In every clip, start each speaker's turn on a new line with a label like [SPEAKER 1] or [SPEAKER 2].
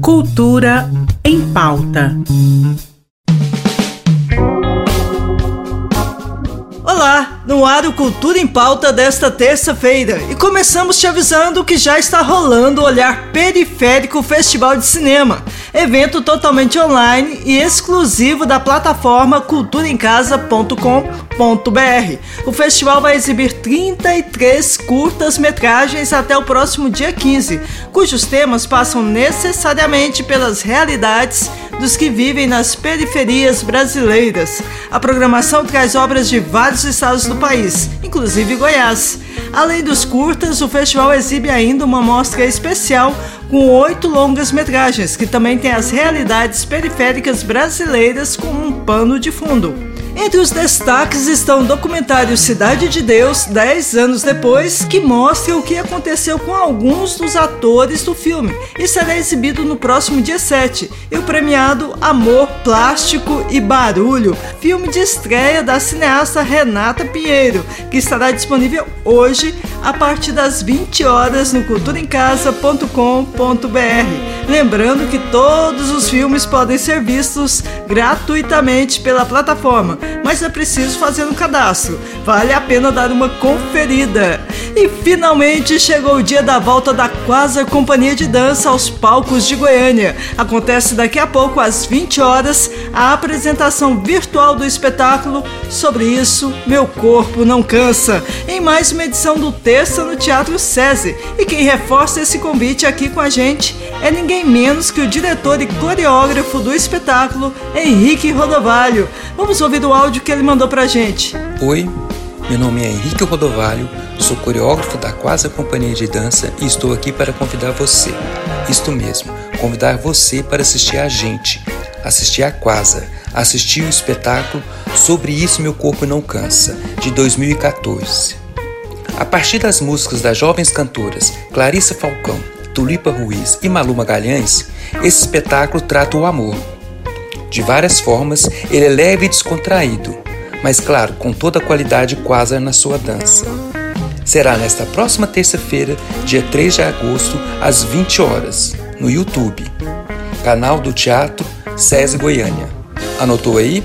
[SPEAKER 1] Cultura em pauta.
[SPEAKER 2] Olá, no ar o Cultura em Pauta desta terça-feira. E começamos te avisando que já está rolando o Olhar Periférico Festival de Cinema, evento totalmente online e exclusivo da plataforma culturaemcasa.com.br. O festival vai exibir 33 curtas-metragens até o próximo dia 15, cujos temas passam necessariamente pelas realidades dos que vivem nas periferias brasileiras. A programação traz obras de vários estados do país, inclusive Goiás. Além dos curtas, o festival exibe ainda uma mostra especial com oito longas-metragens, que também tem as realidades periféricas brasileiras como um pano de fundo. Entre os destaques estão o documentário Cidade de Deus, 10 anos depois, que mostra o que aconteceu com alguns dos atores do filme e será exibido no próximo dia 7. E o premiado Amor, Plástico e Barulho, filme de estreia da cineasta Renata Pinheiro, que estará disponível hoje a partir das 20 horas no culturaemcasa.com.br. Lembrando que todos os filmes podem ser vistos gratuitamente pela plataforma, mas é preciso fazer um cadastro. Vale a pena dar uma conferida. E finalmente chegou o dia da volta da Quasar Companhia de Dança aos palcos de Goiânia. Acontece daqui a pouco às 20 horas a apresentação virtual do espetáculo Sobre isso, meu corpo não cansa, em mais uma edição do Terça no Teatro SESI. E quem reforça esse convite aqui com a gente é ninguém menos que o diretor e coreógrafo do espetáculo, Henrique Rodovalho. Vamos ouvir o áudio que ele mandou pra gente.
[SPEAKER 3] Oi, meu nome é Henrique Rodovalho, sou coreógrafo da Quasa Companhia de Dança e estou aqui para convidar você, isto mesmo, convidar você para assistir a gente, assistir a Quasa, assistir o espetáculo Sobre Isso Meu Corpo Não Cansa, de 2014. A partir das músicas das jovens cantoras Clarissa Falcão, Tulipa Ruiz e Malu Magalhães, esse espetáculo trata o amor. De várias formas, ele é leve e descontraído, mas claro, com toda a qualidade quase na sua dança. Será nesta próxima terça-feira, dia 3 de agosto, às 20 horas, no YouTube, canal do Teatro SESI Goiânia. Anotou aí?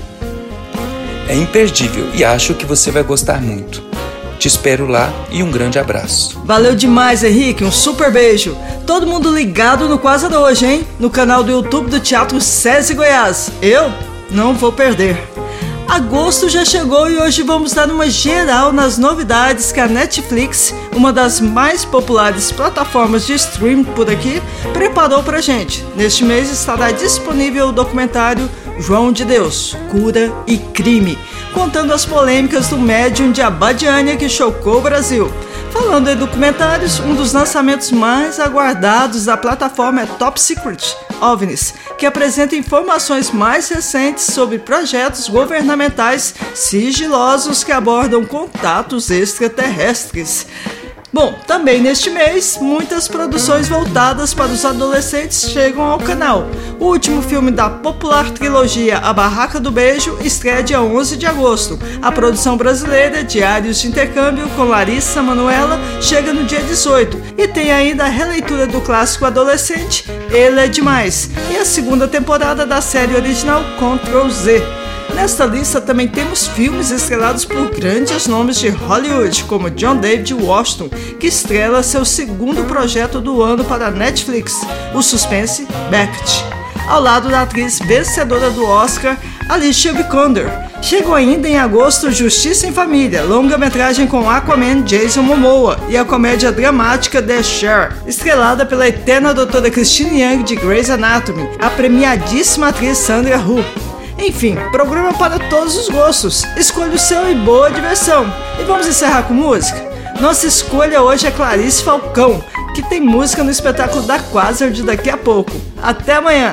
[SPEAKER 3] É imperdível e acho que você vai gostar muito. Te espero lá e um grande abraço.
[SPEAKER 2] Valeu demais, Henrique. Um super beijo. Todo mundo ligado no Quase hoje, hein? No canal do YouTube do Teatro SESI Goiás. Eu não vou perder. Agosto já chegou e hoje vamos dar uma geral nas novidades que a Netflix, uma das mais populares plataformas de streaming por aqui, preparou pra gente. Neste mês estará disponível o documentário João de Deus, Cura e Crime, contando as polêmicas do médium de Abadiânia que chocou o Brasil. Falando em documentários, um dos lançamentos mais aguardados da plataforma é Top Secret OVNIs, que apresenta informações mais recentes sobre projetos governamentais sigilosos que abordam contatos extraterrestres. Bom, também neste mês, muitas produções voltadas para os adolescentes chegam ao canal. O último filme da popular trilogia A Barraca do Beijo estreia dia 11 de agosto. A produção brasileira Diários de Intercâmbio com Larissa Manuela chega no dia 18. E tem ainda a releitura do clássico adolescente Ele é Demais e a segunda temporada da série original Ctrl Z. Nesta lista também temos filmes estrelados por grandes nomes de Hollywood, como John David Washington, que estrela seu segundo projeto do ano para a Netflix, o suspense Beckett, ao lado da atriz vencedora do Oscar, Alicia Vikander. Chegou ainda em agosto Justiça em Família, longa-metragem com Aquaman Jason Momoa e a comédia dramática The Share, estrelada pela eterna doutora Christine Young de Grey's Anatomy, a premiadíssima atriz Sandra Oh. Enfim, programa para todos os gostos. Escolha o seu e boa diversão. E vamos encerrar com música? Nossa escolha hoje é Clarice Falcão, que tem música no espetáculo da Quasar de daqui a pouco. Até amanhã!